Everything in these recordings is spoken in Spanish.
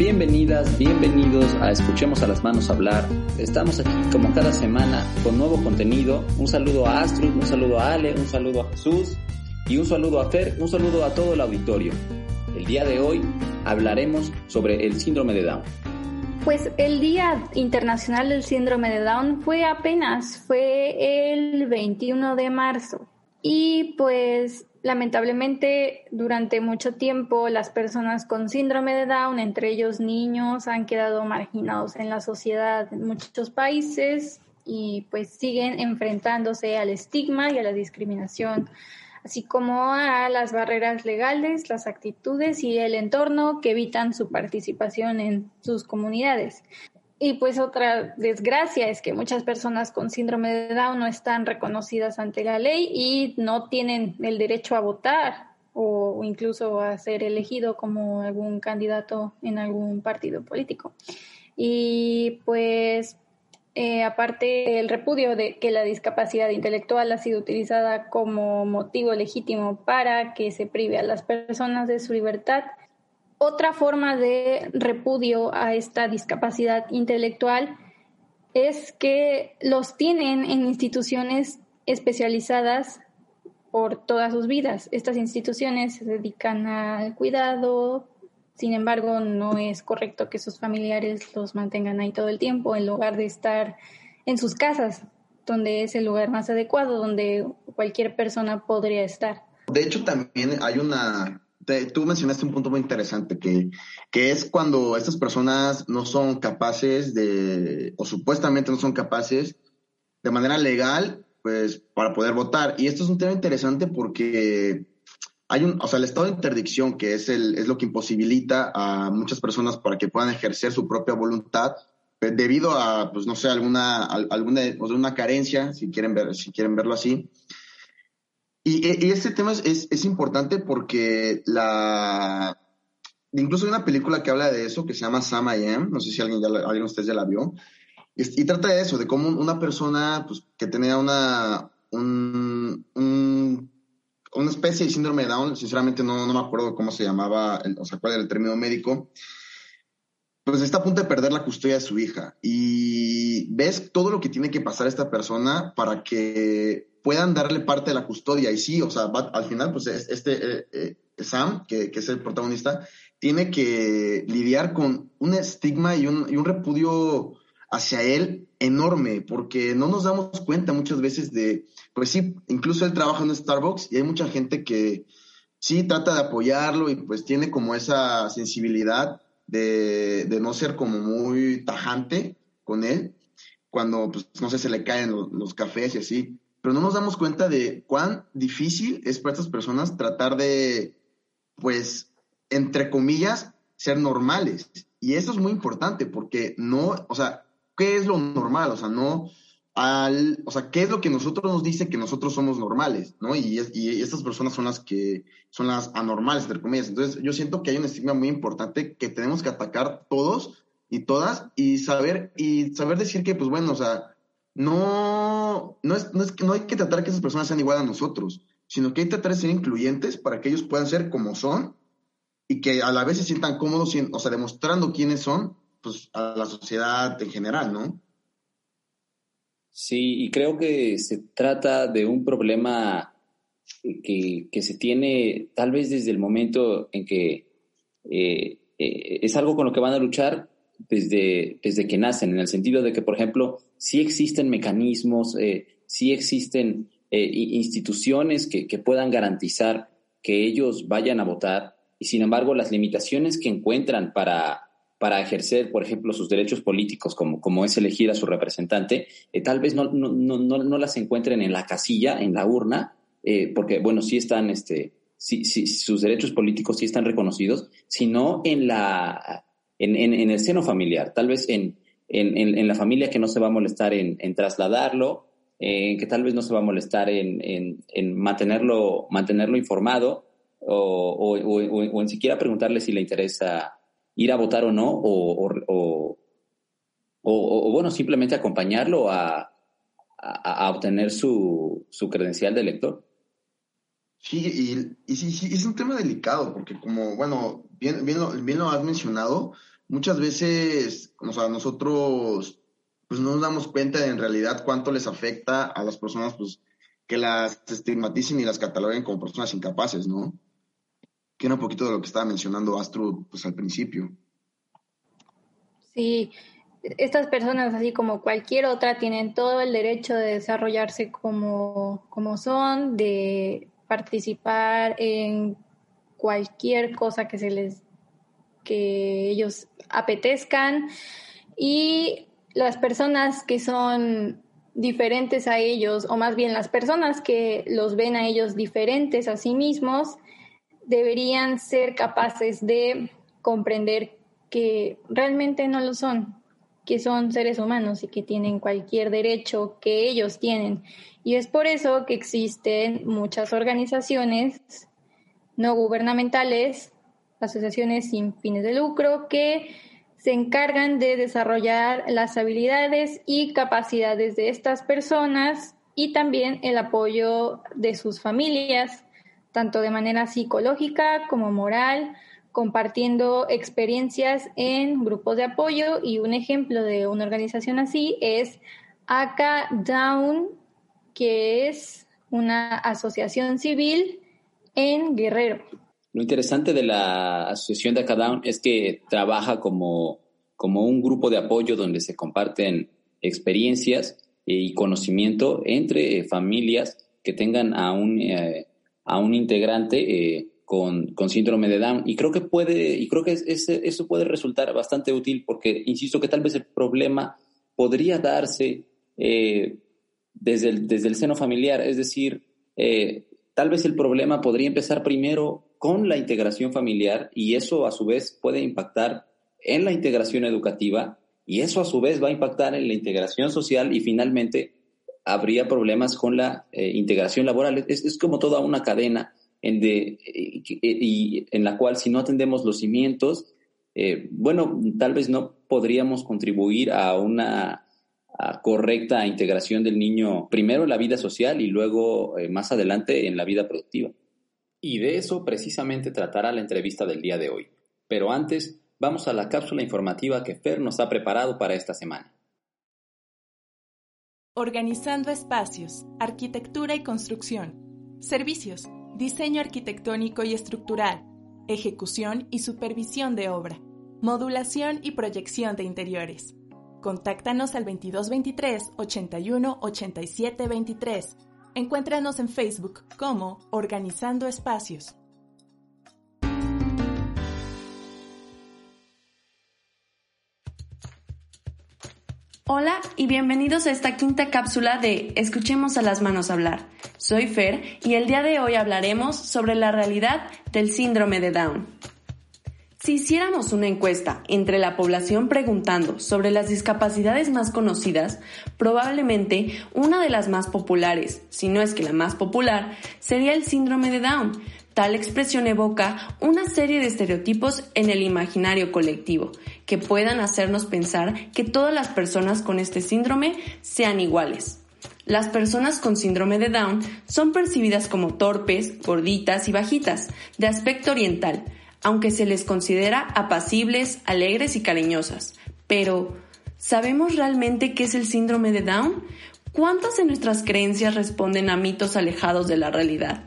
Bienvenidas, bienvenidos a Escuchemos a las Manos Hablar. Estamos aquí como cada semana con nuevo contenido. Un saludo a Astrid, un saludo a Ale, un saludo a Jesús y un saludo a Fer, un saludo a todo el auditorio. El día de hoy hablaremos sobre el síndrome de Down. Pues el Día Internacional del Síndrome de Down fue apenas, fue el 21 de marzo. Y pues lamentablemente durante mucho tiempo las personas con síndrome de Down, entre ellos niños, han quedado marginados en la sociedad en muchos países y pues siguen enfrentándose al estigma y a la discriminación así como a las barreras legales, las actitudes y el entorno que evitan su participación en sus comunidades. Y pues otra desgracia es que muchas personas con síndrome de Down no están reconocidas ante la ley y no tienen el derecho a votar o incluso a ser elegido como algún candidato en algún partido político. Y pues eh, aparte el repudio de que la discapacidad intelectual ha sido utilizada como motivo legítimo para que se prive a las personas de su libertad. Otra forma de repudio a esta discapacidad intelectual es que los tienen en instituciones especializadas por todas sus vidas. Estas instituciones se dedican al cuidado, sin embargo, no es correcto que sus familiares los mantengan ahí todo el tiempo en lugar de estar en sus casas, donde es el lugar más adecuado, donde cualquier persona podría estar. De hecho, también hay una, tú mencionaste un punto muy interesante, que, que es cuando estas personas no son capaces de, o supuestamente no son capaces de manera legal, pues, para poder votar. Y esto es un tema interesante porque hay un, o sea, el estado de interdicción, que es, el, es lo que imposibilita a muchas personas para que puedan ejercer su propia voluntad eh, debido a, pues no sé, alguna, alguna una carencia, si quieren, ver, si quieren verlo así. Y, y este tema es, es, importante porque la... Incluso hay una película que habla de eso, que se llama Sam I Am, no sé si alguien, ya alguien de ustedes ya la vio, y, y, trata de eso, de cómo una persona pues, que tenía una, un, un una especie de síndrome de Down, sinceramente no, no me acuerdo cómo se llamaba, o sea, cuál era el término médico, pues está a punto de perder la custodia de su hija. Y ves todo lo que tiene que pasar esta persona para que puedan darle parte de la custodia. Y sí, o sea, al final, pues este eh, eh, Sam, que, que, es el protagonista, tiene que lidiar con un estigma y un, y un repudio hacia él enorme, porque no nos damos cuenta muchas veces de, pues sí, incluso él trabaja en Starbucks y hay mucha gente que sí trata de apoyarlo y pues tiene como esa sensibilidad de, no ser como muy tajante con él, cuando pues no sé, se le caen los cafés y así, pero no nos damos cuenta de cuán difícil es para estas personas tratar de, pues, entre comillas, ser normales. Y eso es muy importante porque no, o sea, ¿qué es lo normal? O sea, no al, o sea, ¿qué es lo que nosotros nos dice que nosotros somos normales, ¿no? Y, y estas personas son las que son las anormales, entre comillas. Entonces, yo siento que hay un estigma muy importante que tenemos que atacar todos y todas y saber, y saber decir que, pues bueno, o sea, no, no es, no es que no hay que tratar que esas personas sean igual a nosotros, sino que hay que tratar de ser incluyentes para que ellos puedan ser como son y que a la vez se sientan cómodos, o sea, demostrando quiénes son pues, a la sociedad en general, ¿no? Sí, y creo que se trata de un problema que, se tiene tal vez desde el momento en que eh, eh, es algo con lo que van a luchar desde, desde que nacen, en el sentido de que, por ejemplo, sí existen mecanismos, eh, sí existen instituciones que, que puedan garantizar que ellos vayan a votar, y sin embargo las limitaciones que encuentran para para ejercer, por ejemplo, sus derechos políticos, como, como es elegir a su representante, eh, tal vez no, no, no, no, las encuentren en la casilla, en la urna, eh, porque, bueno, sí están, este, sí, sí, sus derechos políticos sí están reconocidos, sino en, la, en, en, el seno familiar, tal vez en, en, en, la familia que no se va a molestar en, en trasladarlo, que tal vez no se va a molestar en, en mantenerlo, mantenerlo informado o, o, o, o, en siquiera preguntarle si le interesa ir a votar o no, o, bueno, simplemente acompañarlo a, a, obtener su, su, credencial de elector. Sí, y, y sí, sí, es un tema delicado, porque como, bueno, bien, bien, lo, bien lo has mencionado, muchas veces, o sea, nosotros pues no nos damos cuenta de en realidad cuánto les afecta a las personas pues que las estigmaticen y las cataloguen como personas incapaces, ¿no? Que era un poquito de lo que estaba mencionando Astro pues al principio. Sí, estas personas, así como cualquier otra, tienen todo el derecho de desarrollarse como, como son, de participar en cualquier cosa que se les que ellos apetezcan. Y las personas que son diferentes a ellos, o más bien las personas que los ven a ellos diferentes a sí mismos, deberían ser capaces de comprender que realmente no lo son, que son seres humanos y que tienen cualquier derecho que ellos tienen. Y es por eso que existen muchas organizaciones no gubernamentales, asociaciones sin fines de lucro, que se encargan de desarrollar las habilidades y capacidades de estas personas y también el apoyo de sus familias, tanto de manera psicológica como moral, compartiendo experiencias en grupos de apoyo y un ejemplo de una organización así es ACA Down, que es una asociación civil en Guerrero. Lo interesante de la asociación de ACA Down es que trabaja como, como un grupo de apoyo donde se comparten experiencias y conocimiento entre familias que tengan a un, eh, a un integrante eh, con, con, síndrome de Down. Y creo que puede, y creo que eso puede resultar bastante útil porque, insisto, que tal vez el problema podría darse eh, desde, el, desde el seno familiar. Es decir, eh, tal vez el problema podría empezar primero con la integración familiar y eso a su vez puede impactar en la integración educativa y eso a su vez va a impactar en la integración social y finalmente habría problemas con la eh, integración laboral. Es, es como toda una cadena en, de, y, en la cual si no atendemos los cimientos, eh, bueno, tal vez no podríamos contribuir a una correcta integración del niño primero en la vida social y luego eh, más adelante en la vida productiva. Y de eso precisamente tratará la entrevista del día de hoy. Pero antes, vamos a la cápsula informativa que Fer nos ha preparado para esta semana. Organizando espacios, arquitectura y construcción, servicios diseño arquitectónico y estructural, ejecución y supervisión de obra, modulación y proyección de interiores. Contáctanos al 2223 81 87 23. Encuéntranos en Facebook como Organizando Espacios. Hola y bienvenidos a esta quinta cápsula de Escuchemos a las manos hablar. Soy Fer y el día de hoy hablaremos sobre la realidad del síndrome de Down. Si hiciéramos una encuesta entre la población preguntando sobre las discapacidades más conocidas, probablemente una de las más populares, si no es que la más popular, sería el síndrome de Down, Tal expresión evoca una serie de estereotipos en el imaginario colectivo que puedan hacernos pensar que todas las personas con este síndrome sean iguales. Las personas con síndrome de Down son percibidas como torpes, gorditas y bajitas, de aspecto oriental, aunque se les considera apacibles, alegres y cariñosas. Pero, ¿sabemos realmente qué es el síndrome de Down? ¿Cuántas de nuestras creencias responden a mitos alejados de la realidad?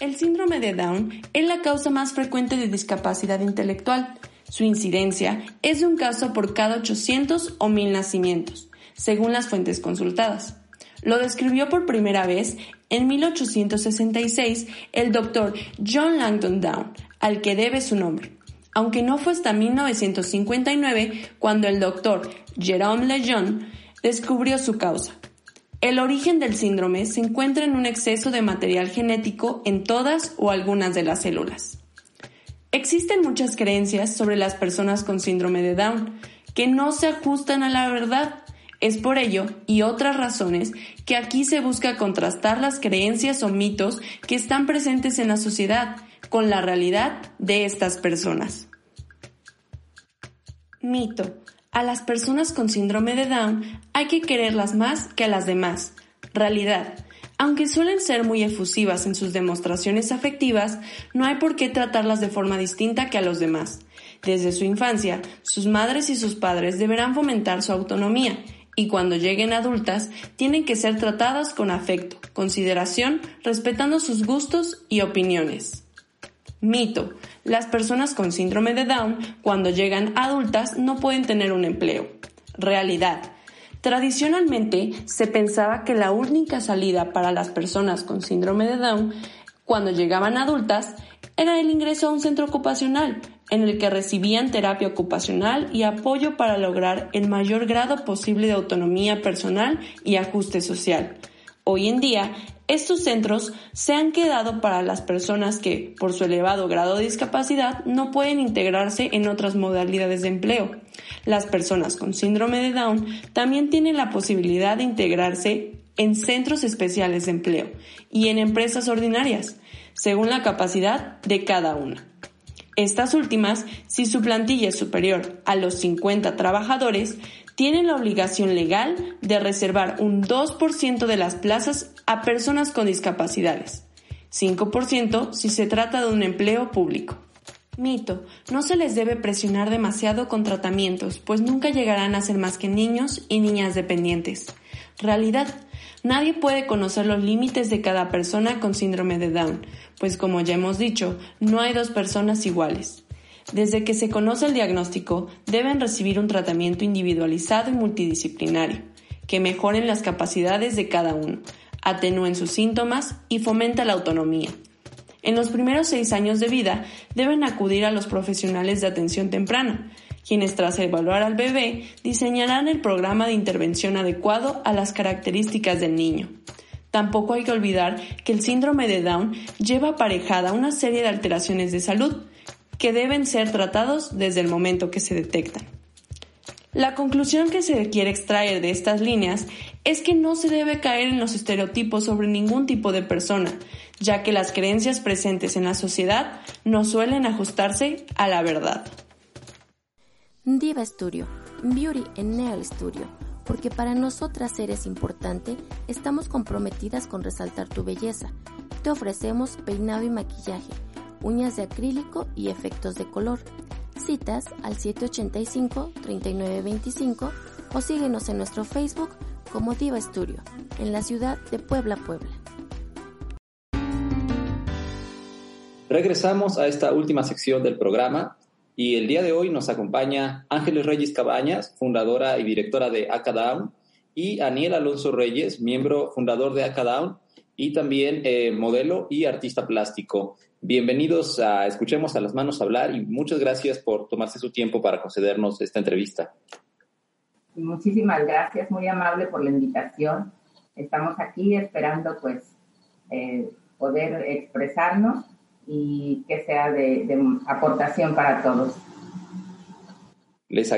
El síndrome de Down es la causa más frecuente de discapacidad intelectual. Su incidencia es de un caso por cada 800 o 1000 nacimientos, según las fuentes consultadas. Lo describió por primera vez en 1866 el doctor John Langdon Down, al que debe su nombre, aunque no fue hasta 1959 cuando el doctor Jerome Lejeune descubrió su causa. El origen del síndrome se encuentra en un exceso de material genético en todas o algunas de las células. Existen muchas creencias sobre las personas con síndrome de Down que no se ajustan a la verdad. Es por ello y otras razones que aquí se busca contrastar las creencias o mitos que están presentes en la sociedad con la realidad de estas personas. Mito. A las personas con síndrome de Down hay que quererlas más que a las demás. Realidad. Aunque suelen ser muy efusivas en sus demostraciones afectivas, no hay por qué tratarlas de forma distinta que a los demás. Desde su infancia, sus madres y sus padres deberán fomentar su autonomía y cuando lleguen adultas tienen que ser tratadas con afecto, consideración, respetando sus gustos y opiniones. Mito. Las personas con síndrome de Down, cuando llegan adultas, no pueden tener un empleo. Realidad. Tradicionalmente se pensaba que la única salida para las personas con síndrome de Down cuando llegaban adultas era el ingreso a un centro ocupacional, en el que recibían terapia ocupacional y apoyo para lograr el mayor grado posible de autonomía personal y ajuste social. Hoy en día, estos centros se han quedado para las personas que, por su elevado grado de discapacidad, no pueden integrarse en otras modalidades de empleo. Las personas con síndrome de Down también tienen la posibilidad de integrarse en centros especiales de empleo y en empresas ordinarias, según la capacidad de cada una. Estas últimas, si su plantilla es superior a los 50 trabajadores, tienen la obligación legal de reservar un 2% de las plazas a personas con discapacidades, 5% si se trata de un empleo público. Mito, no se les debe presionar demasiado con tratamientos, pues nunca llegarán a ser más que niños y niñas dependientes. Realidad, Nadie puede conocer los límites de cada persona con síndrome de Down, pues como ya hemos dicho, no hay dos personas iguales. Desde que se conoce el diagnóstico, deben recibir un tratamiento individualizado y multidisciplinario, que mejoren las capacidades de cada uno, atenúen sus síntomas y fomenta la autonomía. En los primeros seis años de vida deben acudir a los profesionales de atención temprana, quienes tras evaluar al bebé diseñarán el programa de intervención adecuado a las características del niño. Tampoco hay que olvidar que el síndrome de Down lleva aparejada una serie de alteraciones de salud que deben ser tratados desde el momento que se detectan. La conclusión que se quiere extraer de estas líneas es que no se debe caer en los estereotipos sobre ningún tipo de persona, ya que las creencias presentes en la sociedad no suelen ajustarse a la verdad. Diva Studio, Beauty en Nail Studio, porque para nosotras eres importante, estamos comprometidas con resaltar tu belleza. Te ofrecemos peinado y maquillaje, uñas de acrílico y efectos de color. Citas al 785-3925 o síguenos en nuestro Facebook como Diva Studio, en la ciudad de Puebla, Puebla. Regresamos a esta última sección del programa y el día de hoy nos acompaña Ángeles Reyes Cabañas, fundadora y directora de Acadaun, y Aniel Alonso Reyes, miembro fundador de Acadaun y también eh, modelo y artista plástico. Bienvenidos a Escuchemos a las Manos hablar y muchas gracias por tomarse su tiempo para concedernos esta entrevista. Muchísimas gracias, muy amable por la invitación. Estamos aquí esperando pues eh, poder expresarnos y que sea de, aportación para todos. Les,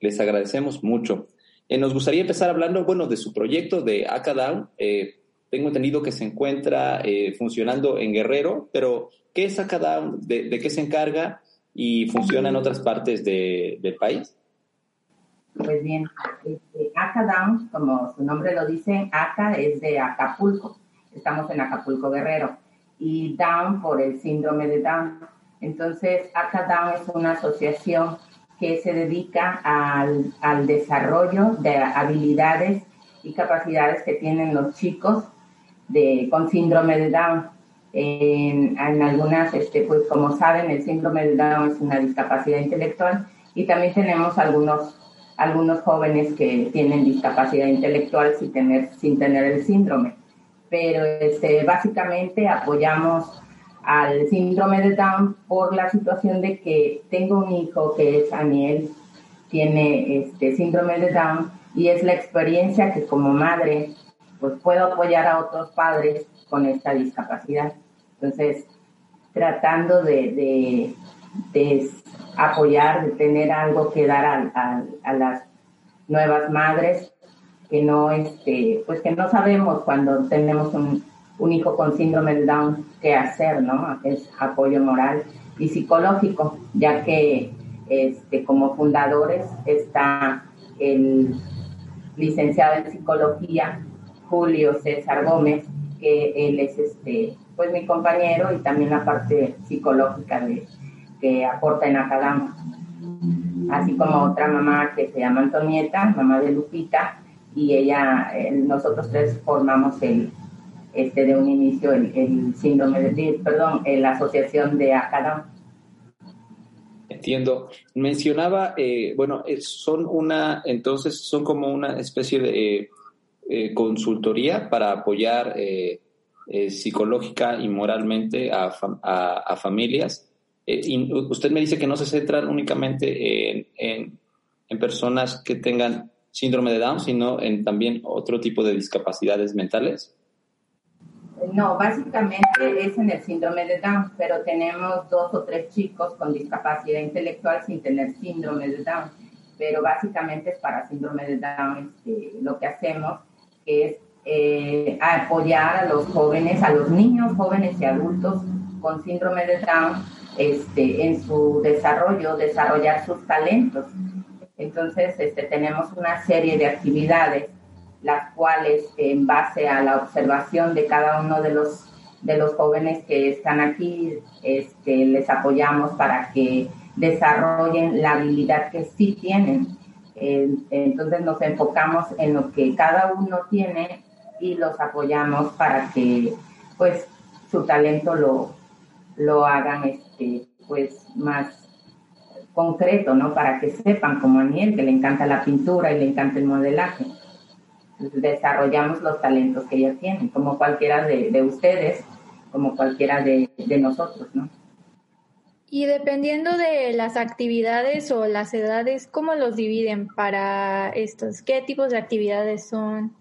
les agradecemos mucho. Eh, nos gustaría empezar hablando, bueno, de su proyecto de Acadaun. Eh, tengo entendido que se encuentra eh, funcionando en Guerrero, pero ¿qué es Acadaun? De, ¿De, qué se encarga? ¿Y funciona en otras partes de, del país? Pues bien, este, como su nombre lo dice, Aca es de Acapulco. Estamos en Acapulco, Guerrero y Down por el síndrome de Down. Entonces, ACA Down es una asociación que se dedica al, al, desarrollo de habilidades y capacidades que tienen los chicos de, con síndrome de Down. En, en, algunas, este, pues como saben, el síndrome de Down es una discapacidad intelectual y también tenemos algunos, algunos jóvenes que tienen discapacidad intelectual sin tener, sin tener el síndrome pero este, básicamente apoyamos al síndrome de Down por la situación de que tengo un hijo que es Aniel, tiene este síndrome de Down y es la experiencia que como madre pues puedo apoyar a otros padres con esta discapacidad. Entonces, tratando de, de, apoyar, de tener algo que dar a, a las nuevas madres, que no, este, pues que no sabemos cuando tenemos un, un hijo con síndrome de Down qué hacer, ¿no? Es apoyo moral y psicológico, ya que este, como fundadores está el licenciado en psicología Julio César Gómez que él es este, pues mi compañero y también la parte psicológica de, que aporta en Acadam. Así como otra mamá que se llama Antonieta, mamá de Lupita, y ella, eh, nosotros tres formamos el, este, de un inicio el, síndrome de, perdón, la asociación de Acadam. Entiendo. Mencionaba, eh, bueno, son una, entonces son como una especie de eh, consultoría para apoyar eh, psicológica y moralmente a, a, familias. Y usted me dice que no se centran únicamente en, en, en, personas que tengan síndrome de Down, sino en también otro tipo de discapacidades mentales. No, básicamente es en el síndrome de Down, pero tenemos dos o tres chicos con discapacidad intelectual sin tener síndrome de Down, pero básicamente es para síndrome de Down este, lo que hacemos es eh, apoyar a los jóvenes, a los niños, jóvenes y adultos con síndrome de Down este, en su desarrollo, desarrollar sus talentos. Entonces, este, tenemos una serie de actividades las cuales en base a la observación de cada uno de los, de los jóvenes que están aquí, este, les apoyamos para que desarrollen la habilidad que sí tienen. entonces nos enfocamos en lo que cada uno tiene y los apoyamos para que pues su talento lo, lo hagan este, pues más concreto, ¿no? Para que sepan como a Aniel que le encanta la pintura y le encanta el modelaje desarrollamos los talentos que ellas tienen, como cualquiera de, ustedes, como cualquiera de, nosotros, ¿no? Y dependiendo de las actividades o las edades, ¿cómo los dividen para estos? ¿Qué tipos de actividades son?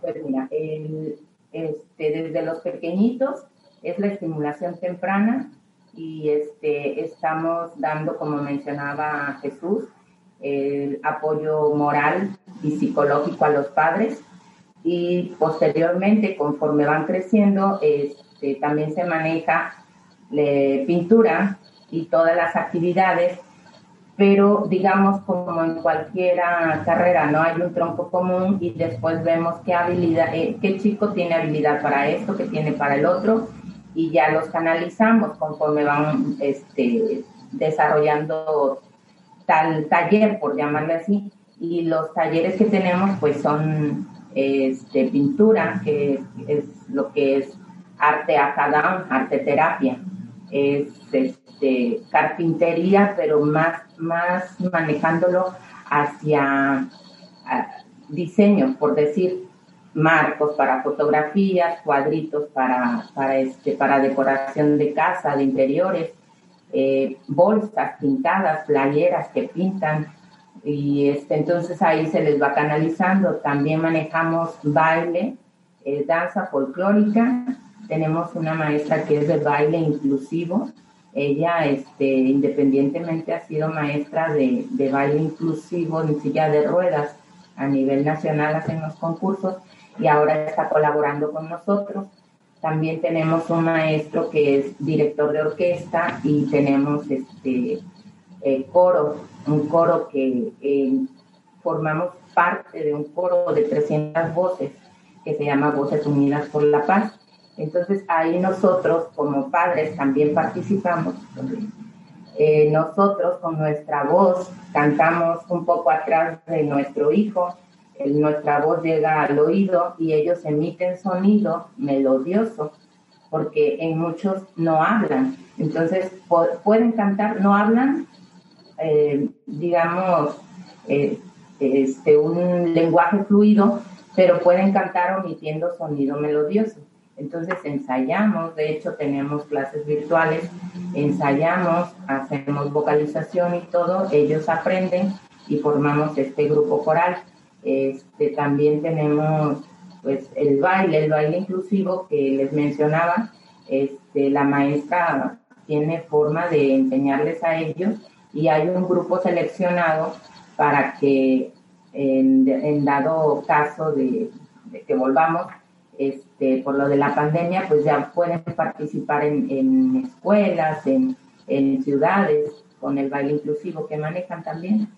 Pues mira, este, desde los pequeñitos es la estimulación temprana y este, estamos dando, como mencionaba Jesús, el apoyo moral y psicológico a los padres. Y posteriormente conforme van creciendo este, también se maneja pintura y todas las actividades. Pero digamos como en cualquier carrera no hay un tronco común y después vemos qué habilidad eh, qué chico tiene habilidad para esto qué tiene para el otro y ya los canalizamos conforme van este, desarrollando tal taller, por llamarle así, y los talleres que tenemos pues son este, pintura, que es, lo que es arte acadán, arte terapia, es este, carpintería, pero más, más manejándolo hacia diseño, por decir, marcos para fotografías, cuadritos para, para, este, para decoración de casa, de interiores, eh, bolsas pintadas, playeras que pintan, y este, entonces ahí se les va canalizando. También manejamos baile, eh, danza folclórica. Tenemos una maestra que es de baile inclusivo. Ella, este, independientemente, ha sido maestra de, de baile inclusivo en silla de ruedas a nivel nacional, hacen los concursos y ahora está colaborando con nosotros. También tenemos un maestro que es director de orquesta y tenemos este eh, coro, un coro que eh, formamos parte de un coro de 300 voces que se llama Voces Unidas por la Paz. Entonces ahí nosotros como padres también participamos. Eh, nosotros con nuestra voz cantamos un poco atrás de nuestro hijo nuestra voz llega al oído y ellos emiten sonido melodioso, porque en muchos no hablan. Entonces, pueden cantar, no hablan, eh, digamos, eh, este, un lenguaje fluido, pero pueden cantar omitiendo sonido melodioso. Entonces ensayamos, de hecho tenemos clases virtuales, ensayamos, hacemos vocalización y todo, ellos aprenden y formamos este grupo coral. Este, también tenemos pues el baile, el baile inclusivo que les mencionaba. Este, la maestra tiene forma de enseñarles a ellos y hay un grupo seleccionado para que en, dado caso de, que volvamos este, por lo de la pandemia, pues ya pueden participar en, escuelas, en, en ciudades, con el baile inclusivo que manejan también.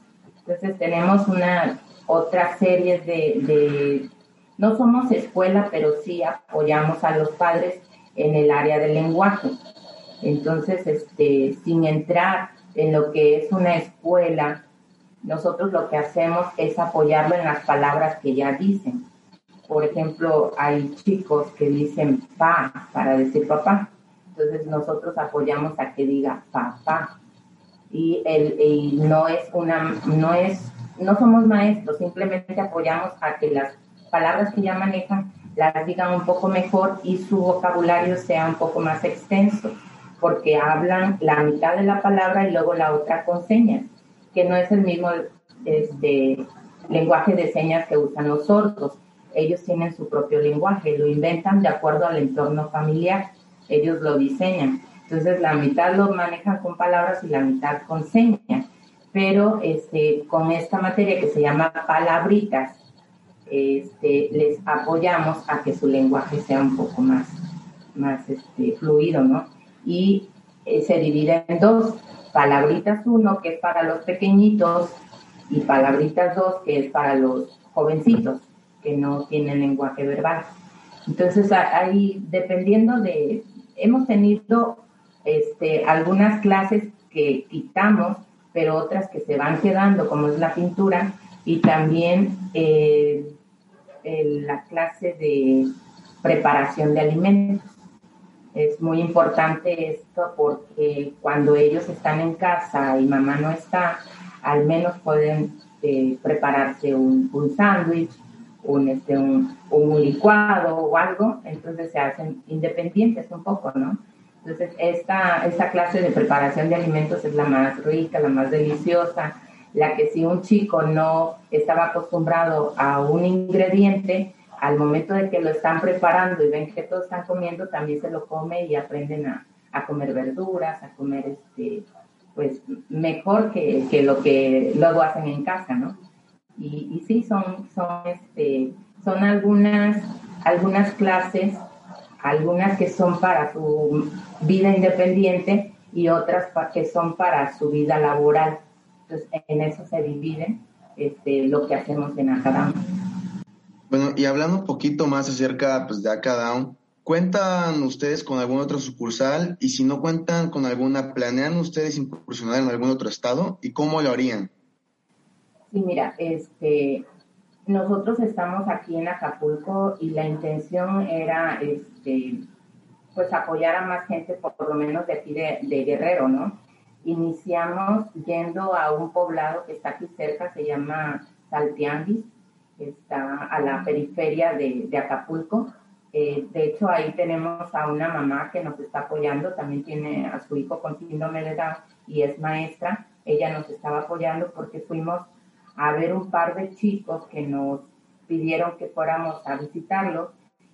Entonces tenemos una otra serie de, no somos escuela, pero sí apoyamos a los padres en el área del lenguaje. Entonces, este, sin entrar en lo que es una escuela, nosotros lo que hacemos es apoyarlo en las palabras que ya dicen. Por ejemplo, hay chicos que dicen pa para decir papá. Entonces nosotros apoyamos a que diga papá. Y, el, y no es una, no es, no somos maestros, simplemente apoyamos a que las palabras que ya manejan las digan un poco mejor y su vocabulario sea un poco más extenso, porque hablan la mitad de la palabra y luego la otra con señas, que no es el mismo este, lenguaje de señas que usan los sordos. Ellos tienen su propio lenguaje, lo inventan de acuerdo al entorno familiar, ellos lo diseñan. Entonces la mitad lo manejan con palabras y la mitad con señas. Pero este, con esta materia que se llama palabritas, este, les apoyamos a que su lenguaje sea un poco más, más este, fluido, ¿no? Y eh, se divide en dos, palabritas uno, que es para los pequeñitos, y palabritas dos, que es para los jovencitos, que no tienen lenguaje verbal. Entonces, ahí, dependiendo de, hemos tenido este, algunas clases que quitamos, pero otras que se van quedando, como es la pintura, y también eh, la clase de preparación de alimentos. Es muy importante esto porque cuando ellos están en casa y mamá no está, al menos pueden eh, prepararse un, un sándwich, un, este, un, un, licuado o algo, entonces se hacen independientes un poco, ¿no? Entonces, esta, esta clase de preparación de alimentos es la más rica, la más deliciosa, la que si un chico no estaba acostumbrado a un ingrediente, al momento de que lo están preparando y ven que todos están comiendo, también se lo come y aprenden a, comer verduras, a comer este, pues mejor que, lo que luego hacen en casa, ¿no? Y, y sí, son, son, este, son algunas, algunas clases, algunas que son para su vida independiente y otras que son para su vida laboral. Entonces, en eso se divide este, lo que hacemos en Acadam. Bueno, y hablando un poquito más acerca pues, de Acadam, ¿cuentan ustedes con alguna otra sucursal? Y si no cuentan con alguna, ¿planean ustedes incursionar en algún otro estado? ¿Y cómo lo harían? Sí, mira, este, nosotros estamos aquí en Acapulco y la intención era este, pues apoyar a más gente, por, lo menos de aquí de, Guerrero, ¿no? iniciamos yendo a un poblado que está aquí cerca, se llama Saltianguis, está a la periferia de, Acapulco. Eh, de hecho, ahí tenemos a una mamá que nos está apoyando, también tiene a su hijo con síndrome de Down y es maestra. Ella nos estaba apoyando porque fuimos a ver un par de chicos que nos pidieron que fuéramos a visitarlos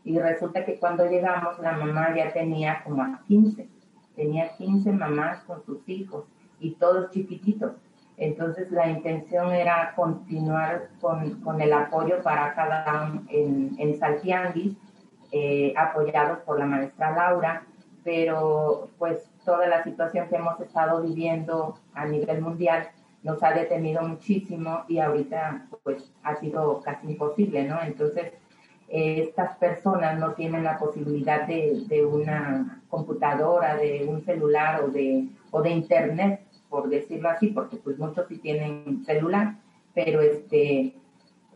y resulta que cuando llegamos la mamá ya tenía como a 15 tenía 15 mamás con sus hijos y todos chiquititos. Entonces la intención era continuar con, el apoyo para cada en, en Saltianguis, eh, apoyados por la maestra Laura, pero pues toda la situación que hemos estado viviendo a nivel mundial nos ha detenido muchísimo y ahorita pues ha sido casi imposible, ¿no? Entonces estas personas no tienen la posibilidad de, una computadora, de un celular o de, o de internet, por decirlo así, porque pues muchos sí tienen celular, pero este,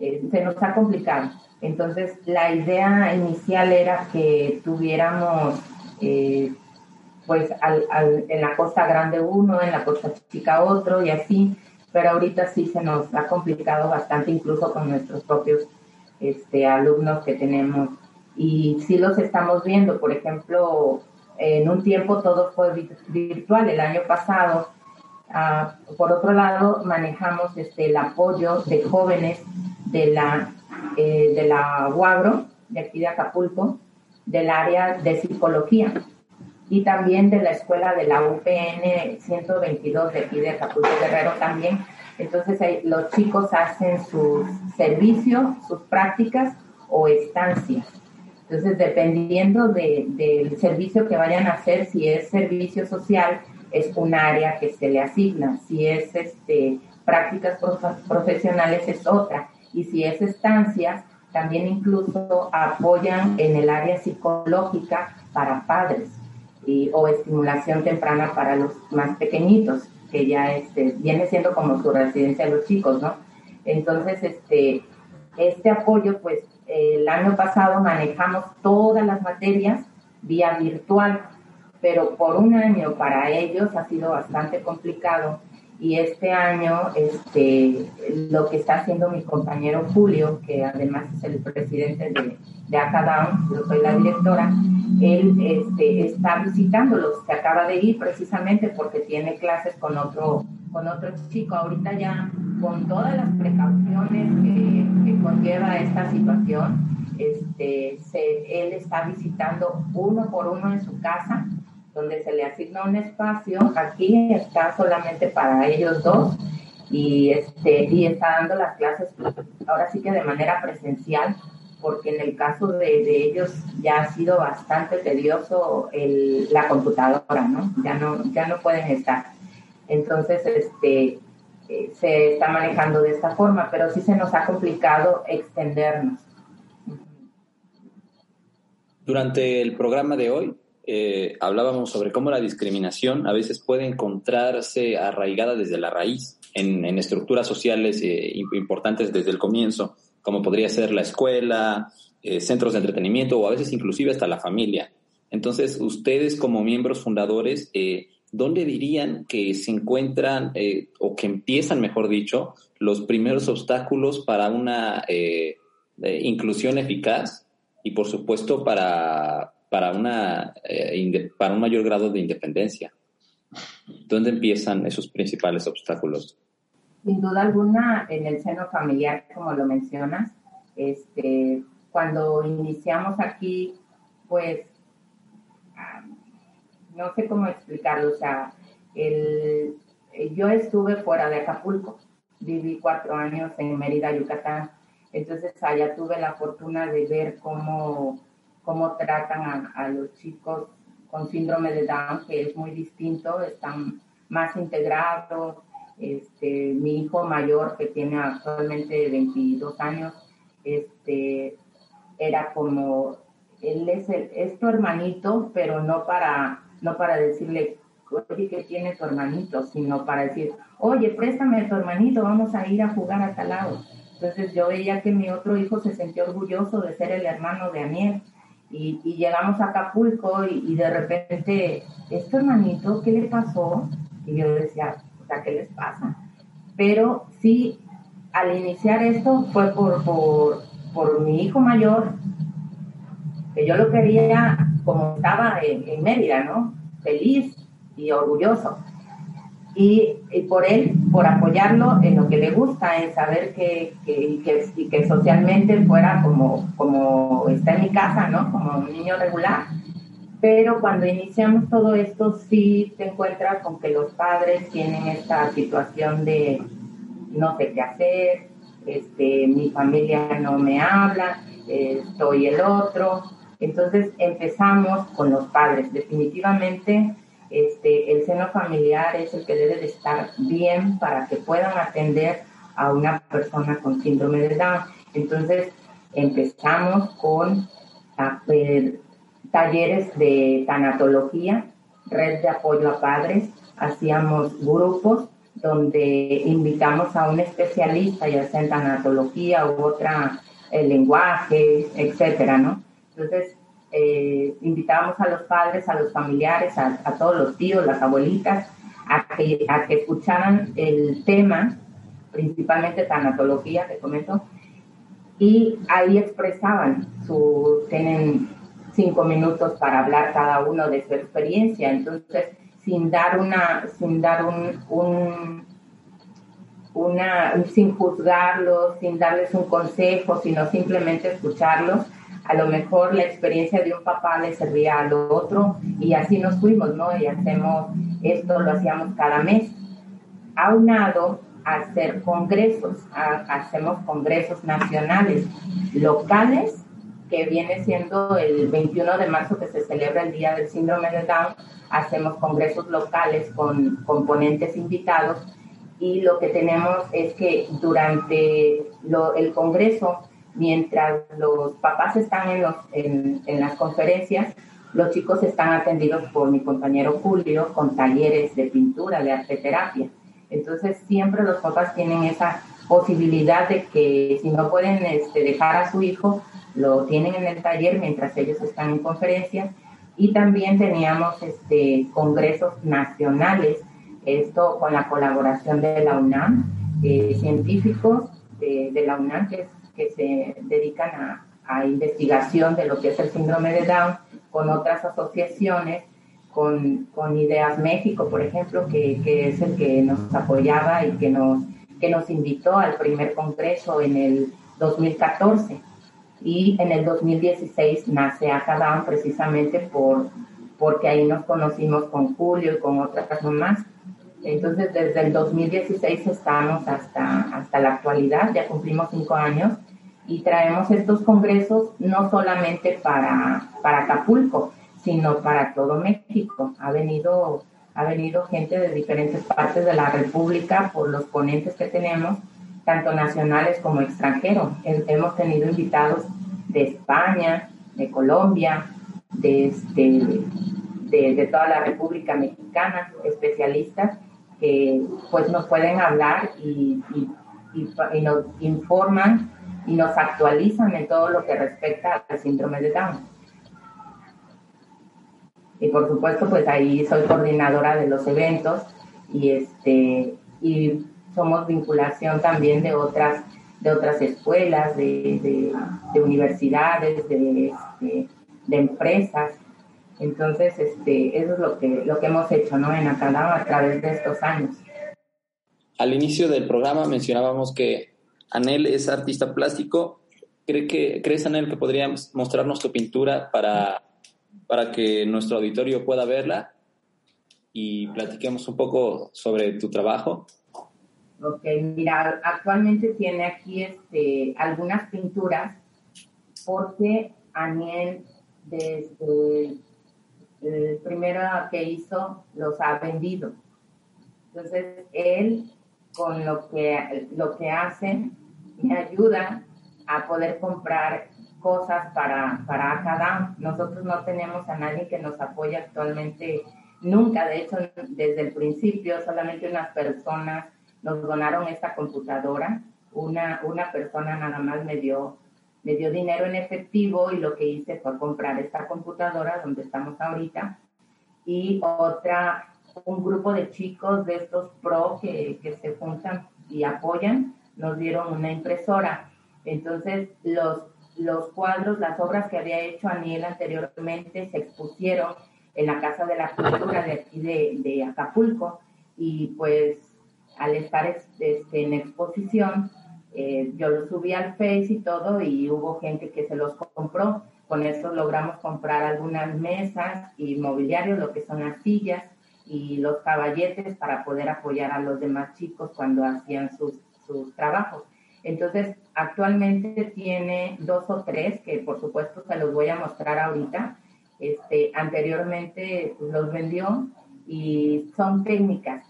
eh, se nos ha complicado. Entonces, la idea inicial era que tuviéramos, eh, pues, en la costa grande uno, en la costa chica otro y así, pero ahorita sí se nos ha complicado bastante, incluso con nuestros propios este, alumnos que tenemos y sí los estamos viendo. Por ejemplo, en un tiempo todo fue virtual. El año pasado, ah, por otro lado, manejamos este, el apoyo de jóvenes de la, eh, de la UAGRO, de aquí de Acapulco, del área de psicología y también de la escuela de la UPN 122 de aquí de Acapulco Guerrero también entonces los chicos hacen sus servicios, sus prácticas o estancias. Entonces, dependiendo del servicio que vayan a hacer, si es servicio social, es un área que se le asigna. Si es este, prácticas profesionales, es otra. Y si es estancias, también incluso apoyan en el área psicológica para padres o estimulación temprana para los más pequeñitos, que ya este, viene siendo como su residencia de los chicos, ¿no? Entonces, este, este apoyo, pues el año pasado manejamos todas las materias vía virtual, pero por un año para ellos ha sido bastante complicado y este año este, lo que está haciendo mi compañero Julio, que además es el presidente de, de Acadam, yo soy la directora, él este, está visitándolos, se acaba de ir precisamente porque tiene clases con otro, con otro chico. Ahorita ya con todas las precauciones que, que conlleva esta situación, este, se, él está visitando uno por uno en su casa donde se le asigna un espacio, aquí está solamente para ellos dos y, este, y está dando las clases ahora sí que de manera presencial, porque en el caso de, ellos ya ha sido bastante tedioso el, la computadora, ¿no? Ya no, ya no pueden estar. Entonces, este, eh, se está manejando de esta forma, pero sí se nos ha complicado extendernos. Durante el programa de hoy eh, hablábamos sobre cómo la discriminación a veces puede encontrarse arraigada desde la raíz en, estructuras sociales eh, importantes desde el comienzo, como podría ser la escuela, eh, centros de entretenimiento o a veces inclusive hasta la familia. Entonces, ustedes como miembros fundadores, ¿dónde dirían que se encuentran o que empiezan, mejor dicho, los primeros obstáculos para una inclusión eficaz y, por supuesto, para, para, una, eh, para un mayor grado de independencia. ¿Dónde empiezan esos principales obstáculos? Sin duda alguna, en el seno familiar, como lo mencionas, este, cuando iniciamos aquí, pues, no sé cómo explicarlo, o sea, el, yo estuve fuera de Acapulco, viví cuatro años en Mérida, Yucatán, entonces allá tuve la fortuna de ver cómo cómo tratan a, los chicos con síndrome de Down, que es muy distinto, están más integrados. Este, mi hijo mayor, que tiene actualmente 22 años, este, era como, él es, el, tu hermanito, pero no para, no para decirle, oye, que tiene tu hermanito, sino para decir, oye, préstame a tu hermanito, vamos a ir a jugar a tal lado. Entonces yo veía que mi otro hijo se sentía orgulloso de ser el hermano de Aniel y, llegamos a Acapulco y, de repente, ¿este hermanito qué le pasó? Y yo decía, o sea, ¿qué les pasa? Pero sí, al iniciar esto fue por, por, por mi hijo mayor, que yo lo quería como estaba en, en Mérida, ¿no? Feliz y orgulloso y, por él, por apoyarlo en lo que le gusta, en saber que, que, que, que, socialmente fuera como, como está en mi casa, ¿no? Como un niño regular. Pero cuando iniciamos todo esto, sí te encuentras con que los padres tienen esta situación de no sé qué hacer, este, mi familia no me habla, eh, soy el otro. Entonces empezamos con los padres. Definitivamente este, el seno familiar es el que debe de estar bien para que puedan atender a una persona con síndrome de Down. Entonces, empezamos con talleres de tanatología, red de apoyo a padres, hacíamos grupos donde invitamos a un especialista, ya sea en tanatología u otra, el lenguaje, etcétera, ¿no? Entonces, eh, invitábamos a los padres, a los familiares, a, todos los tíos, las abuelitas, a que, a que escucharan el tema, principalmente tanatología, te comento, y ahí expresaban su, tienen cinco minutos para hablar cada uno de su experiencia, entonces sin dar una, sin dar un, un una, sin juzgarlos, sin darles un consejo, sino simplemente escucharlos a lo mejor la experiencia de un papá le servía al otro y así nos fuimos, ¿no? Y hacemos esto, lo hacíamos cada mes. Aunado a hacer congresos, hacemos congresos nacionales, locales, que viene siendo el 21 de marzo que se celebra el Día del Síndrome de Down, hacemos congresos locales con componentes invitados y lo que tenemos es que durante el congreso mientras los papás están en, los, en, en las conferencias, los chicos están atendidos por mi compañero Julio con talleres de pintura, de arte terapia. Entonces siempre los papás tienen esa posibilidad de que si no pueden este, dejar a su hijo, lo tienen en el taller mientras ellos están en conferencia. Y también teníamos este, congresos nacionales, esto con la colaboración de la UNAM, eh, científicos de, de, la UNAM que, que se dedican a, a investigación de lo que es el síndrome de Down, con otras asociaciones, con, con Ideas México, por ejemplo, que, que, es el que nos apoyaba y que nos, que nos invitó al primer congreso en el 2014. Y en el 2016 nace Acadam precisamente por, porque ahí nos conocimos con Julio y con otras mamás. Entonces, desde el 2016 estamos hasta, hasta la actualidad, ya cumplimos cinco años y traemos estos congresos no solamente para, para Acapulco, sino para todo México. Ha venido, ha venido gente de diferentes partes de la República por los ponentes que tenemos, tanto nacionales como extranjeros. Hemos tenido invitados de España, de Colombia, de, este, de, de, toda la República Mexicana, especialistas que pues nos pueden hablar y, y, nos informan y nos actualizan en todo lo que respecta al síndrome de Down. Y por supuesto, pues ahí soy coordinadora de los eventos y este y somos vinculación también de otras de otras escuelas, de, de, de universidades, de, este, de, empresas. Entonces, este, eso es lo que, lo que hemos hecho ¿no? en Acadam a través de estos años. Al inicio del programa mencionábamos que Anel es artista plástico. ¿Cree que, ¿Crees, Anel, que podrías mostrarnos tu pintura para, para que nuestro auditorio pueda verla y platiquemos un poco sobre tu trabajo? Ok, mira, actualmente tiene aquí este, algunas pinturas porque Aniel desde el primero que hizo los ha vendido. Entonces, él con lo que, lo que hacen me ayuda a poder comprar cosas para, para cada Nosotros no tenemos a nadie que nos apoye actualmente, nunca, de hecho, desde el principio, solamente unas personas nos donaron esta computadora. Una, una persona nada más me dio, me dio dinero en efectivo y lo que hice fue comprar esta computadora donde estamos ahorita. Y otra, un grupo de chicos de estos pro que, que se juntan y apoyan, nos dieron una impresora. Entonces, los, los cuadros, las obras que había hecho Aniel anteriormente se expusieron en la Casa de la Cultura de aquí de, Acapulco y pues al estar este, en exposición, eh, yo lo subí al Face y todo y hubo gente que se los compró. Con eso logramos comprar algunas mesas y mobiliario, lo que son las sillas, y los caballetes para poder apoyar a los demás chicos cuando hacían sus, sus trabajos. Entonces, actualmente tiene dos o tres que por supuesto se los voy a mostrar ahorita. Este, anteriormente pues, los vendió y son técnicas.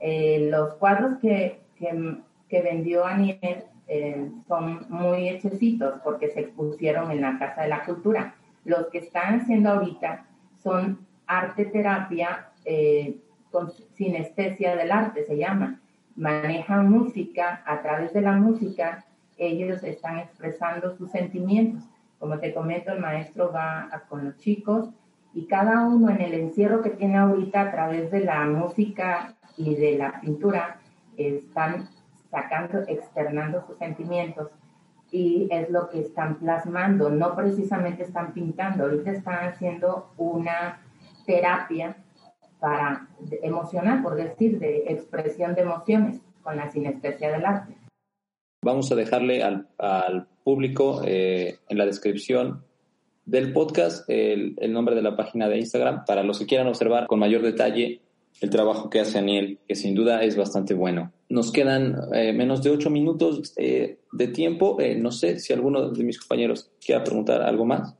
Eh, los cuadros que, que, que vendió Aniel eh, son muy hechecitos porque se expusieron en la Casa de la Cultura. Los que están haciendo ahorita son arte terapia eh, con sinestesia del arte, se llama. Manejan música, a través de la música ellos están expresando sus sentimientos. Como te comento, el maestro va con los chicos y cada uno en el encierro que tiene ahorita a través de la música y de la pintura están sacando, externando sus sentimientos y es lo que están plasmando, no precisamente están pintando, ahorita están haciendo una terapia para emocionar, por decir, de expresión de emociones con la sinestesia del arte. Vamos a dejarle al, al público eh, en la descripción del podcast el, el, nombre de la página de Instagram para los que quieran observar con mayor detalle el trabajo que hace Aniel, que sin duda es bastante bueno. Nos quedan eh, menos de ocho minutos eh, de tiempo. Eh, no sé si alguno de mis compañeros quiera preguntar algo más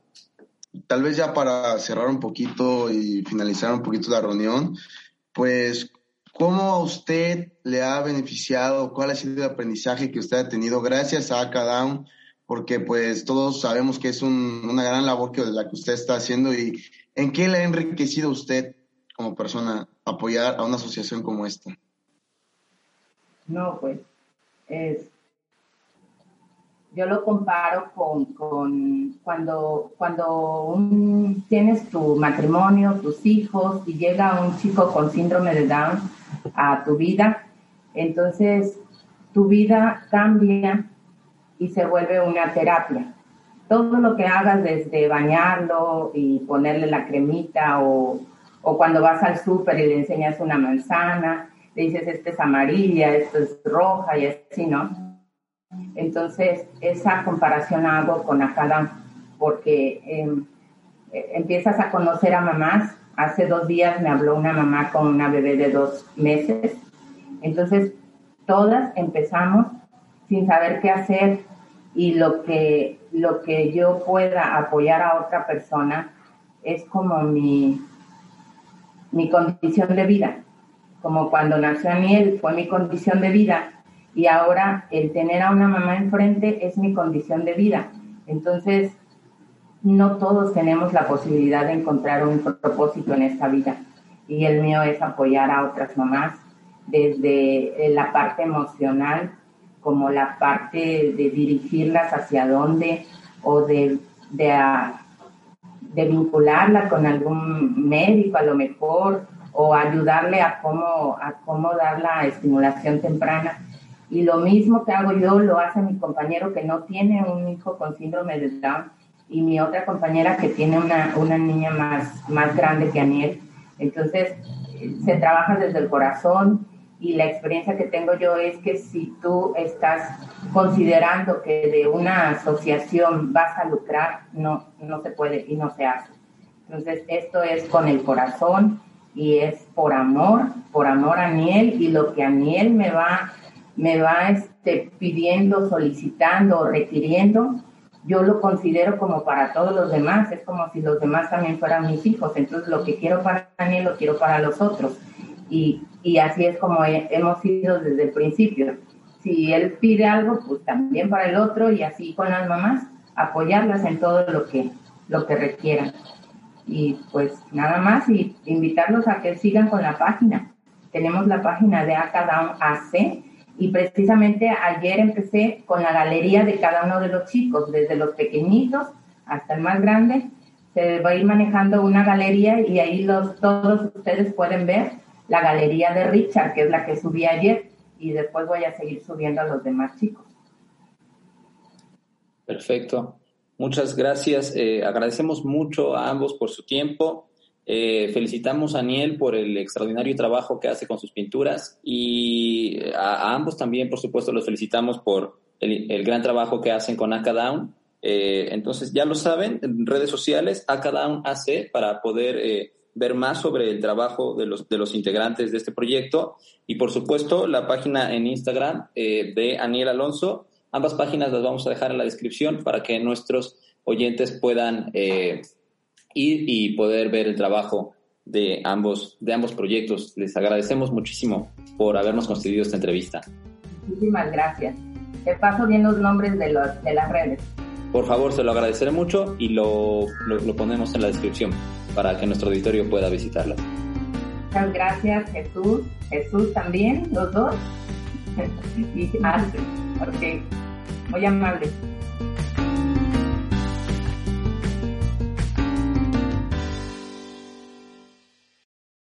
tal vez ya para cerrar un poquito y finalizar un poquito la reunión, pues, ¿cómo a usted le ha beneficiado? ¿Cuál ha sido el aprendizaje que usted ha tenido gracias a Acadam porque pues todos sabemos que es una gran labor que la que usted está haciendo y ¿en qué le ha enriquecido usted como persona apoyar a una asociación como esta? No, pues es, yo lo comparo con, cuando, cuando tienes tu matrimonio, tus hijos y llega un chico con síndrome de Down a tu vida, entonces tu vida cambia y se vuelve una terapia. Todo lo que hagas desde bañarlo y ponerle la cremita o, o cuando vas al súper y le enseñas una manzana, le dices, esta es amarilla, esto es roja y así, ¿no? Entonces, esa comparación hago con Acadán, porque em, eh, empiezas a conocer a mamás. Hace dos días me habló una mamá con una bebé de dos meses. Entonces, todas empezamos sin saber qué hacer y lo que, lo que yo pueda apoyar a otra persona es como mi, mi condición de vida. Como cuando nació Aniel fue mi condición de vida y ahora el tener a una mamá enfrente es mi condición de vida. Entonces, no todos tenemos la posibilidad de encontrar un propósito en esta vida y el mío es apoyar a otras mamás desde la parte emocional como la parte de dirigirlas hacia dónde o de, de, de vincularla con algún médico a lo mejor o ayudarle a cómo, a cómo dar la estimulación temprana. Y lo mismo que hago yo lo hace mi compañero que no tiene un hijo con síndrome de Down y mi otra compañera que tiene una, una niña más, más grande que Aniel. Entonces, se trabaja desde el corazón y la experiencia que tengo yo es que si tú estás considerando que de una asociación vas a lucrar, no, no se puede y no se hace. Entonces, esto es con el corazón y es por amor, por amor a Aniel y lo que Aniel me va, me va este, pidiendo, solicitando o requiriendo, yo lo considero como para todos los demás, es como si los demás también fueran mis hijos, entonces lo que quiero para Aniel lo quiero para los otros. Y, y así es como hemos sido desde el principio. Si él pide algo, pues también para el otro y así con las mamás, apoyarlas en todo lo que, lo que requieran. Y pues nada más y invitarlos a que sigan con la página. Tenemos la página de Acadam AC y precisamente ayer empecé con la galería de cada uno de los chicos, desde los pequeñitos hasta el más grande. Se va a ir manejando una galería y ahí los, todos ustedes pueden ver la galería de Richard, que es la que subí ayer, y después voy a seguir subiendo a los demás chicos. Perfecto. Muchas gracias. Eh, agradecemos mucho a ambos por su tiempo. Eh, felicitamos a Aniel por el extraordinario trabajo que hace con sus pinturas y a, ambos también, por supuesto, los felicitamos por el, gran trabajo que hacen con Acadown. Eh, entonces, ya lo saben, en redes sociales, Acadown AC, para poder ver más sobre el trabajo de los, de los integrantes de este proyecto y por supuesto la página en Instagram eh, de Aniel Alonso. Ambas páginas las vamos a dejar en la descripción para que nuestros oyentes puedan ir y poder ver el trabajo de ambos, de ambos proyectos. Les agradecemos muchísimo por habernos concedido esta entrevista. Muchísimas gracias. Te paso bien los nombres de, los, de las redes. Por favor, se lo agradeceré mucho y lo, lo ponemos en la descripción para que nuestro auditorio pueda visitarla. Muchas gracias, Jesús. Jesús también, los dos. y Astrid, ok. Muy amable.